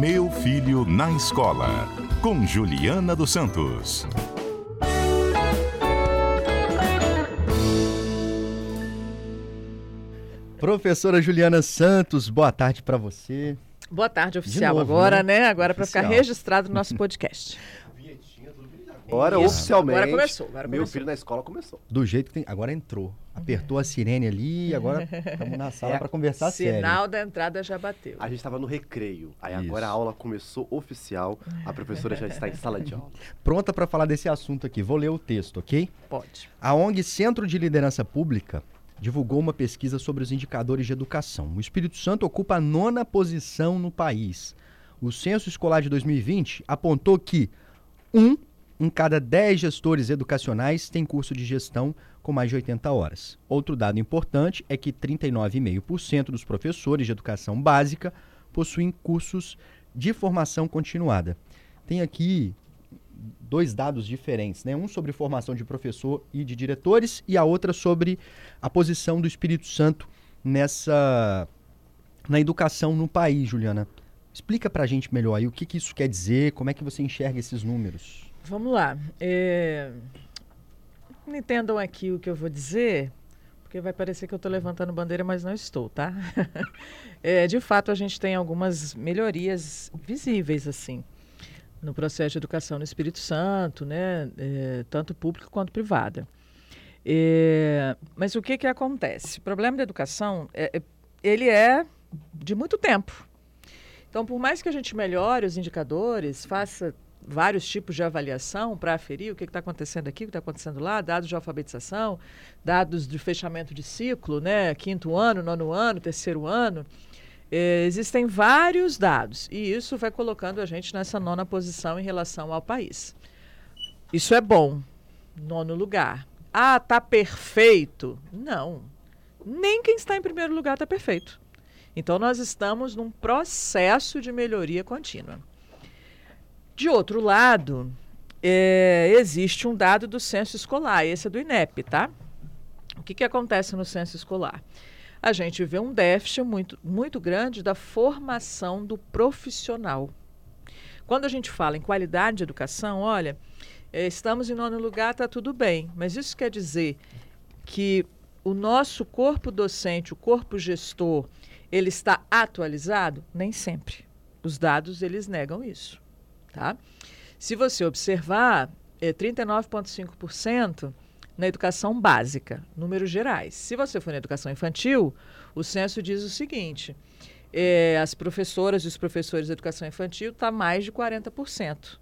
Meu Filho na Escola, com Juliana dos Santos. Professora Juliana Santos, boa tarde para você. Boa tarde, oficial. novo, agora, né? né? Agora para ficar registrado no nosso podcast. Agora, Isso. oficialmente. Agora começou. Agora meu começou. filho na escola começou. Do jeito que tem. Agora entrou. Apertou a sirene ali e agora estamos na sala é, para conversar Sinal sério. Sinal da entrada já bateu. A gente estava no recreio. Aí Isso. agora a aula começou oficial. A professora já está em sala de aula. Pronta para falar desse assunto aqui. Vou ler o texto, ok? Pode. A ONG Centro de Liderança Pública divulgou uma pesquisa sobre os indicadores de educação. O Espírito Santo ocupa a nona posição no país. O censo escolar de 2020 apontou que um em cada 10 gestores educacionais tem curso de gestão com mais de 80 horas. Outro dado importante é que 39,5% dos professores de educação básica possuem cursos de formação continuada. Tem aqui dois dados diferentes, né? Um sobre formação de professor e de diretores e a outra sobre a posição do Espírito Santo nessa na educação no país, Juliana. Explica para a gente melhor aí o que, que isso quer dizer, como é que você enxerga esses números. Vamos lá. É... Entendam aqui o que eu vou dizer, porque vai parecer que eu estou levantando bandeira, mas não estou, tá? é, de fato, a gente tem algumas melhorias visíveis, assim, no processo de educação no Espírito Santo, né? É, tanto pública quanto privada. É, mas o que, que acontece? O problema da educação, é, é ele é de muito tempo. Então, por mais que a gente melhore os indicadores, faça vários tipos de avaliação para aferir o que está acontecendo aqui, o que está acontecendo lá, dados de alfabetização, dados de fechamento de ciclo, né, quinto ano, nono ano, terceiro ano. É, existem vários dados e isso vai colocando a gente nessa nona posição em relação ao país. Isso é bom. Nono lugar. Ah, tá perfeito? Não. Nem quem está em primeiro lugar está perfeito. Então nós estamos num processo de melhoria contínua. De outro lado, é, existe um dado do censo escolar, esse é do INEP, tá? O que, que acontece no censo escolar? A gente vê um déficit muito, muito grande da formação do profissional. Quando a gente fala em qualidade de educação, olha, é, estamos em nono lugar, está tudo bem, mas isso quer dizer que o nosso corpo docente, o corpo gestor, ele está atualizado? Nem sempre. Os dados, eles negam isso. Tá? Se você observar, é 39,5% na educação básica, números gerais. Se você for na educação infantil, o censo diz o seguinte: é, as professoras e os professores de educação infantil está mais de 40%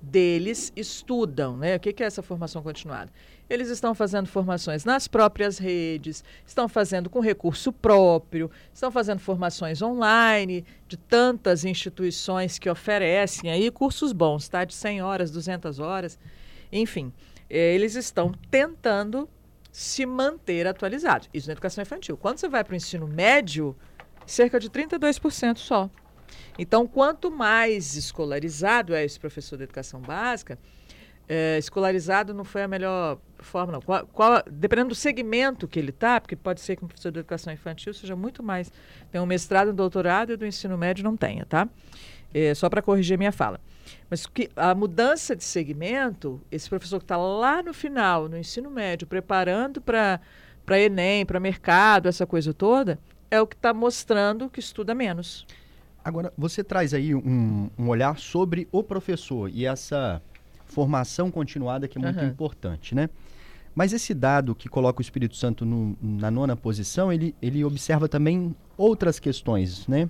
deles estudam, né? O que, é essa formação continuada? Eles estão fazendo formações nas próprias redes, estão fazendo com recurso próprio, estão fazendo formações online de tantas instituições que oferecem aí cursos bons, tá? De 100 horas, 200 horas, enfim. Eh, eles estão tentando se manter atualizados. Isso na educação infantil. Quando você vai para o ensino médio, cerca de 32% só. Então, quanto mais escolarizado é esse professor de educação básica, é, escolarizado não foi a melhor forma, não. Qual, qual, dependendo do segmento que ele está, porque pode ser que um professor de educação infantil seja muito mais. Tem um mestrado, um doutorado e do ensino médio não tenha, tá? É, só para corrigir minha fala. Mas que a mudança de segmento, esse professor que está lá no final, no ensino médio, preparando para Enem, para mercado, essa coisa toda, é o que está mostrando que estuda menos. Agora, você traz aí um, um olhar sobre o professor e essa formação continuada que é muito uhum. importante, né? Mas esse dado que coloca o Espírito Santo no, na nona posição, ele, ele observa também outras questões, né?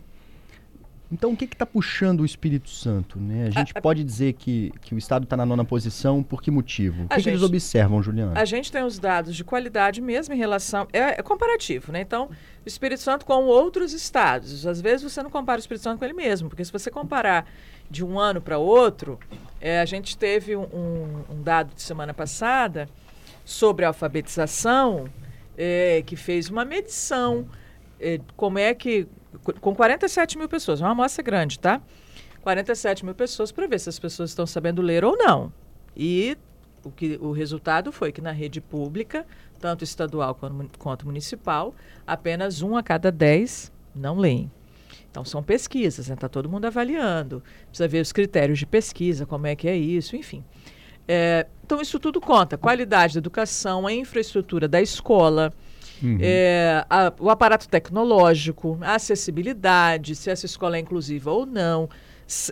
Então, o que está puxando o Espírito Santo? Né? A gente a, pode dizer que, que o Estado está na nona posição por que motivo? O que, gente, que, eles observam, Juliana? A gente tem os dados de qualidade mesmo em relação. É, é, comparativo, né? Então, o Espírito Santo com outros estados. Às vezes você não compara o Espírito Santo com ele mesmo, porque se você comparar de um ano para outro, é, a gente teve um, um, um, dado de semana passada sobre a alfabetização, é, que fez uma medição. É, como é que com 47 mil pessoas, uma amostra grande, tá? 47 mil pessoas para ver se as pessoas estão sabendo ler ou não. E o, que, o resultado foi que na rede pública, tanto estadual quanto, quanto municipal, apenas um a cada dez não leem. Então, são pesquisas, está né? Tá todo mundo avaliando. Precisa ver os critérios de pesquisa, como é que é isso, enfim. É, então, isso tudo conta. Qualidade da educação, a infraestrutura da escola, uhum. é, a, o aparato tecnológico, a acessibilidade, se essa escola é inclusiva ou não.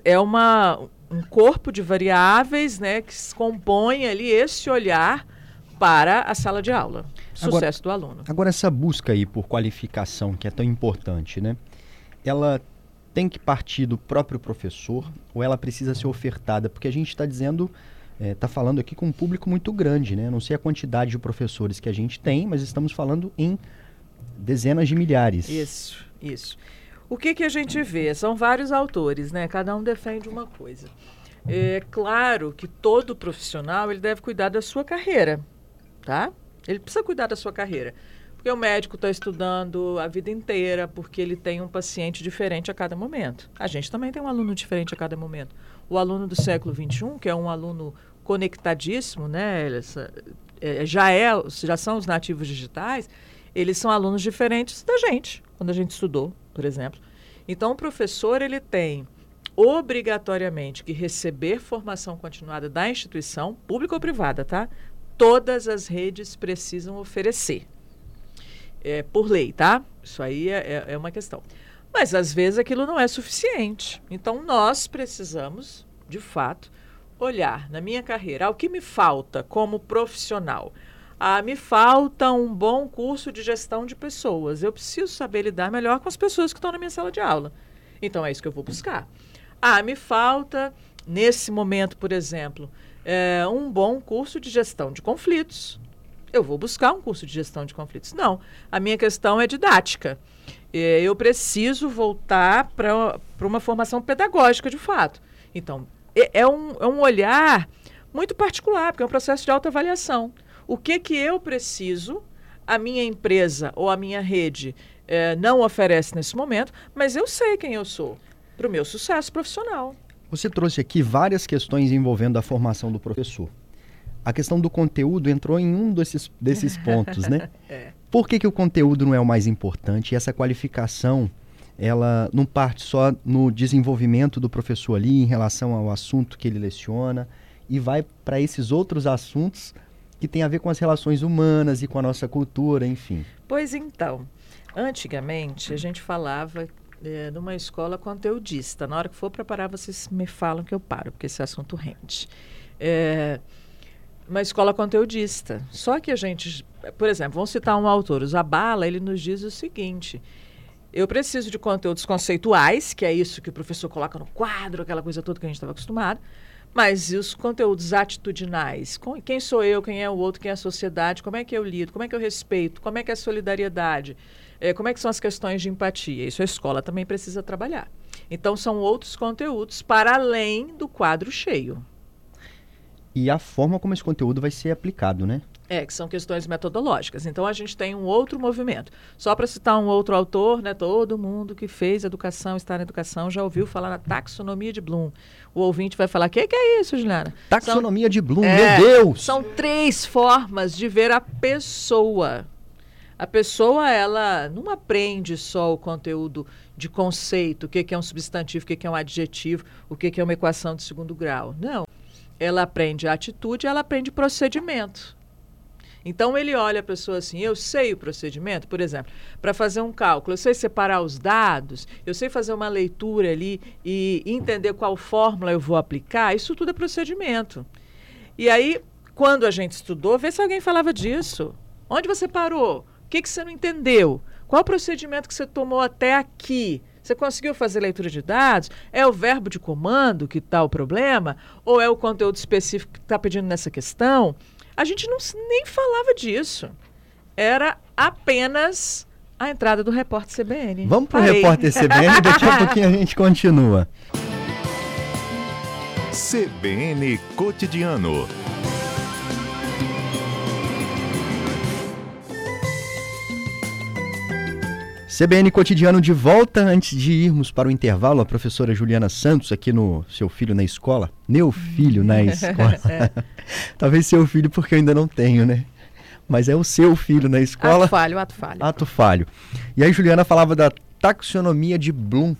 É uma, um corpo de variáveis né, que compõe ali esse olhar para a sala de aula. Sucesso agora, do aluno. Agora, essa busca aí por qualificação, que é tão importante, né? Ela tem que partir do próprio professor ou ela precisa ser ofertada? Porque a gente está dizendo está é, tá falando aqui com um público muito grande, né? Não sei a quantidade de professores que a gente tem, mas estamos falando em dezenas de milhares. Isso, isso. O que, que a gente vê? São vários autores, né? Cada um defende uma coisa. É claro que todo profissional ele deve cuidar da sua carreira, tá? Ele precisa cuidar da sua carreira. Porque o médico está estudando a vida inteira, porque ele tem um paciente diferente a cada momento. A gente também tem um aluno diferente a cada momento. O aluno do século XXI, que é um aluno conectadíssimo, né? Essa, é, já, é, já são os nativos digitais, eles são alunos diferentes da gente, quando a gente estudou, por exemplo. Então, o professor ele tem obrigatoriamente que receber formação continuada da instituição, pública ou privada, tá? Todas as redes precisam oferecer. É, por lei, tá? Isso aí é, é, é uma questão. Mas às vezes aquilo não é suficiente. Então nós precisamos, de fato, olhar na minha carreira, o que me falta como profissional. Ah, me falta um bom curso de gestão de pessoas. Eu preciso saber lidar melhor com as pessoas que estão na minha sala de aula. Então é isso que eu vou buscar. Ah, me falta, nesse momento, por exemplo, é, um bom curso de gestão de conflitos. Eu vou buscar um curso de gestão de conflitos. Não, a minha questão é didática. É, eu preciso voltar para uma formação pedagógica de fato. Então, é, é, um, é um olhar muito particular, porque é um processo de autoavaliação. O que, que eu preciso, a minha empresa ou a minha rede é, não oferece nesse momento, mas eu sei quem eu sou para o meu sucesso profissional. Você trouxe aqui várias questões envolvendo a formação do professor. A questão do conteúdo entrou em um desses, desses pontos, né? é. Por que, que o conteúdo não é o mais importante? E essa qualificação ela não parte só no desenvolvimento do professor ali em relação ao assunto que ele leciona e vai para esses outros assuntos que tem a ver com as relações humanas e com a nossa cultura, enfim. Pois então, antigamente a gente falava é, numa escola conteudista. Na hora que for preparar, vocês me falam que eu paro, porque esse assunto rende. É, uma escola conteudista. Só que a gente, por exemplo, vamos citar um autor, o Zabala, ele nos diz o seguinte: eu preciso de conteúdos conceituais, que é isso que o professor coloca no quadro, aquela coisa toda que a gente estava acostumado. Mas e os conteúdos atitudinais? Quem sou eu, quem é o outro, quem é a sociedade? Como é que eu lido? Como é que eu respeito? Como é que é a solidariedade? É, como é que são as questões de empatia? Isso a escola também precisa trabalhar. Então, são outros conteúdos para além do quadro cheio. E a forma como esse conteúdo vai ser aplicado, né? É, que são questões metodológicas. Então a gente tem um outro movimento. Só para citar um outro autor, né, todo mundo que fez educação, está na educação, já ouviu falar na taxonomia de Bloom. O ouvinte vai falar: o que, que, é isso, Juliana? Taxonomia são, de Bloom, é, meu Deus! São três formas de ver a pessoa. A pessoa, ela não aprende só o conteúdo de conceito, o que, que é um substantivo, o que, que é um adjetivo, o que, que é uma equação de segundo grau. Não. Ela aprende atitude, ela aprende procedimento. Então ele olha a pessoa assim, eu sei o procedimento, por exemplo, para fazer um cálculo, eu sei separar os dados, eu sei fazer uma leitura ali e entender qual fórmula eu vou aplicar, isso tudo é procedimento. E aí, quando a gente estudou, vê se alguém falava disso. Onde você parou? O que, que você não entendeu? Qual o procedimento que você tomou até aqui? Você conseguiu fazer leitura de dados? É o verbo de comando que está o problema? Ou é o conteúdo específico que está pedindo nessa questão? A gente não, nem falava disso. Era apenas a entrada do repórter CBN. Vamos para o repórter CBN, daqui a pouquinho a gente continua. CBN Cotidiano. CBN Cotidiano de volta. Antes de irmos para o intervalo, a professora Juliana Santos, aqui no Seu Filho na Escola. Meu filho na escola. Talvez seu filho, porque eu ainda não tenho, né? Mas é o seu filho na escola. Ato falho, ato falho. Ato falho. E aí, Juliana falava da taxonomia de Bloom.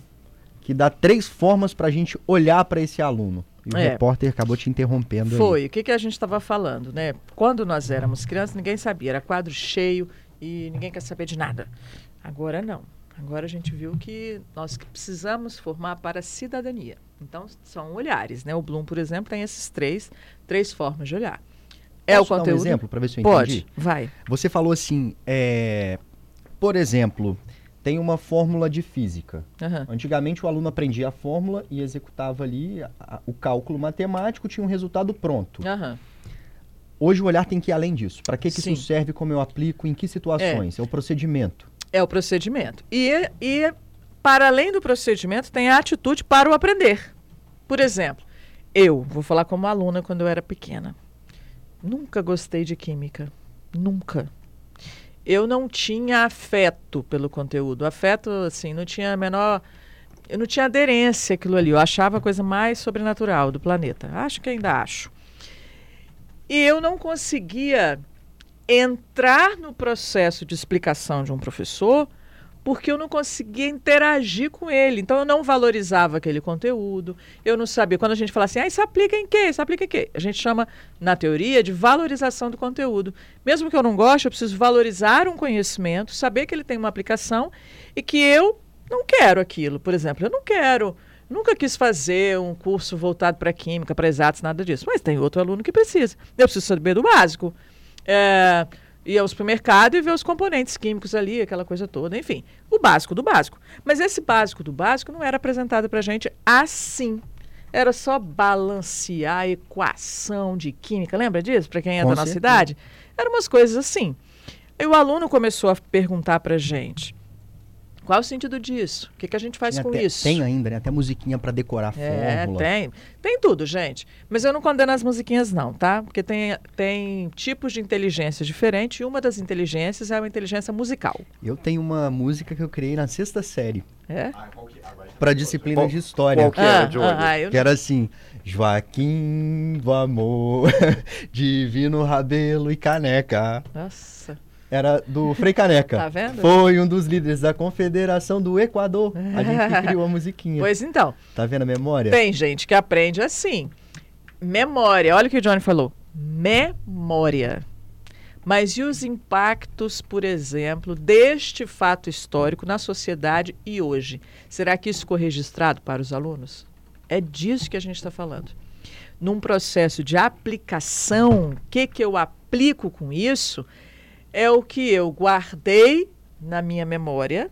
que dá três formas para a gente olhar para esse aluno. E o É. repórter acabou te interrompendo aí. Foi, o que, que a gente estava falando, né? Quando nós éramos crianças, ninguém sabia, era quadro cheio e ninguém quer saber de nada. Agora não. Agora a gente viu que nós precisamos formar para a cidadania. Então, são olhares, né? O Bloom, por exemplo, tem esses três, três formas de olhar. É o Posso dar conteúdo. um exemplo para ver se eu Pode, entendi? vai. Você falou assim, é, por exemplo, tem uma fórmula de física. Aham. Antigamente o aluno aprendia a fórmula e executava ali a- a- o cálculo matemático, tinha um resultado pronto. Aham. Hoje o olhar tem que ir além disso. Para que, que Sim. isso serve, como eu aplico, em que situações? É, o procedimento. É o procedimento. E, e, para além do procedimento, tem a atitude para o aprender. Por exemplo, eu, vou falar como aluna quando eu era pequena. Nunca gostei de química. Nunca. Eu não tinha afeto pelo conteúdo. Afeto, assim, não tinha a menor. Eu não tinha aderência àquilo ali. Eu achava a coisa mais sobrenatural do planeta. Acho que ainda acho. E eu não conseguia entrar no processo de explicação de um professor porque eu não conseguia interagir com ele. Então eu não valorizava aquele conteúdo, eu não sabia. Quando a gente fala assim, ah, isso aplica em quê? Isso aplica em quê? A gente chama, na teoria, de valorização do conteúdo. Mesmo que eu não goste, eu preciso valorizar um conhecimento, saber que ele tem uma aplicação e que eu não quero aquilo. Por exemplo, eu não quero. Nunca quis fazer um curso voltado para química, para exatos, nada disso. Mas tem outro aluno que precisa. Eu preciso saber do básico. É, ir ao supermercado e ver os componentes químicos ali, aquela coisa toda, enfim. O básico do básico. Mas esse básico do básico não era apresentado para a gente assim. Era só balancear a equação de química. Lembra disso? Para quem é Com da nossa certeza. idade? Eram umas coisas assim. E o aluno começou a perguntar para a gente: qual o sentido disso? O que, que a gente faz Tem com até- isso? Tem ainda, né? Até musiquinha para decorar a É, fórmula. tem. Tem tudo, gente. Mas eu não condeno as musiquinhas, não, tá? Porque tem, tem tipos de inteligência diferentes e uma das inteligências é uma inteligência musical. Eu tenho uma música que eu criei na sexta série, É? para disciplina Qual- de história. qual que era, ah, Johnny? ah, eu Que era assim, Joaquim do amor, divino rabelo e caneca. Nossa. Era do Frei Caneca. Tá vendo? Foi um dos líderes da Confederação do Equador. A gente que criou a musiquinha. Pois então, Tá vendo a memória? tem gente que aprende assim. Memória. Olha o que o Johnny falou. Memória. Mas e os impactos, por exemplo, deste fato histórico na sociedade e hoje? Será que isso ficou registrado para os alunos? É disso que a gente está falando. Num processo de aplicação, o que, que eu aplico com isso é o que eu guardei na minha memória,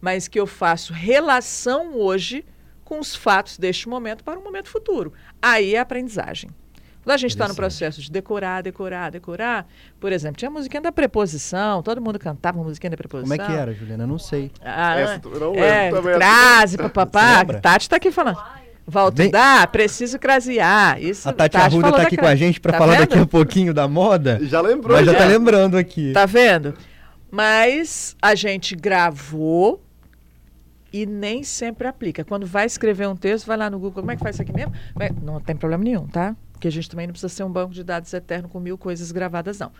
mas que eu faço relação hoje com os fatos deste momento para um momento futuro. Aí é a aprendizagem. Quando a gente está no processo de decorar, decorar, decorar, por exemplo, tinha a musiquinha da preposição, todo mundo cantava a musiquinha da preposição. Como é que era, Juliana? Eu não sei. Ah, Essa não é, também. crase, papapá. Tati está aqui falando. Volto Vem- dar, preciso crasear. Isso, A Tati Arruda tá da aqui cra- com a gente pra Tá falar vendo? daqui a pouquinho da moda. Já lembrou, Mas já já. tá lembrando aqui. Tá vendo? Mas a gente gravou e nem sempre aplica. Quando vai escrever um texto, vai lá no Google, como é que faz isso aqui mesmo? Não tem problema nenhum, tá? Porque a gente também não precisa ser um banco de dados eterno com mil coisas gravadas, não.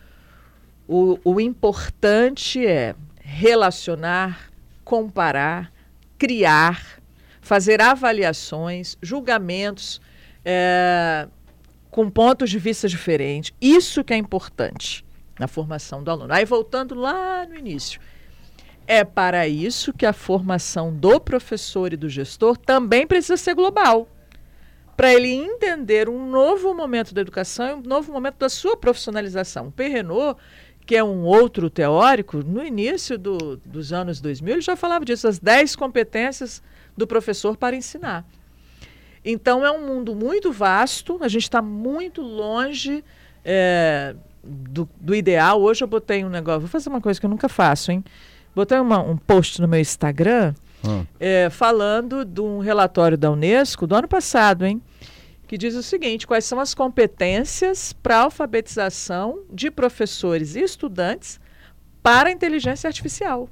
O, o importante é relacionar, comparar, criar, fazer avaliações, julgamentos é, com pontos de vista diferentes. Isso que é importante na formação do aluno. Aí voltando lá no início. É para isso que a formação do professor e do gestor também precisa ser global. Para ele entender um novo momento da educação um novo momento da sua profissionalização. O Perrenot, que é um outro teórico, no início do- dos anos 2000, ele já falava disso, as 10 competências do professor para ensinar. Então é um mundo muito vasto, a gente está muito longe é, do, do ideal. Hoje eu botei um negócio, vou fazer uma coisa que eu nunca faço, hein? Botei uma- um post no meu Instagram Hum. é, falando de um relatório da Unesco do ano passado, hein? Que diz o seguinte: quais são as competências para a alfabetização de professores e estudantes para a inteligência artificial.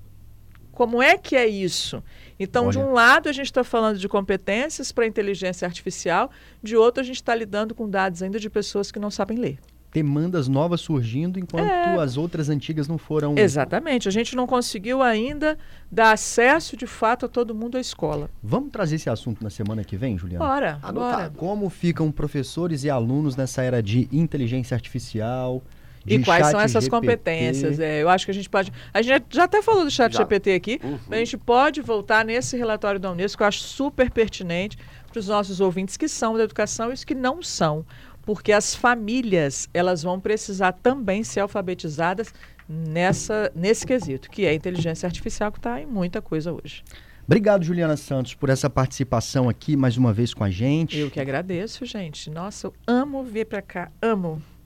Como é que é isso? Então, de Olha. um lado, a gente está falando de competências para a inteligência artificial, de outro, a gente está lidando com dados ainda de pessoas que não sabem ler. Demandas novas surgindo enquanto É. as outras antigas não foram. Exatamente. A gente não conseguiu ainda dar acesso de fato a todo mundo à escola. Vamos trazer esse assunto na semana que vem, Juliana? Bora, Anotado. bora. Como ficam professores e alunos nessa era de inteligência artificial? De E quais são essas GPT? competências? É, eu acho que a gente pode. A gente já até falou do chat Já. GPT aqui, Uhum. mas a gente pode voltar nesse relatório da Unesco, que eu acho super pertinente para os nossos ouvintes que são da educação e os que não são. Porque as famílias elas vão precisar também ser alfabetizadas nessa, nesse quesito, que é a inteligência artificial, que está em muita coisa hoje. Obrigado, Juliana Santos, por essa participação aqui mais uma vez com a gente. Eu que agradeço, gente. Nossa, eu amo vir para cá, amo.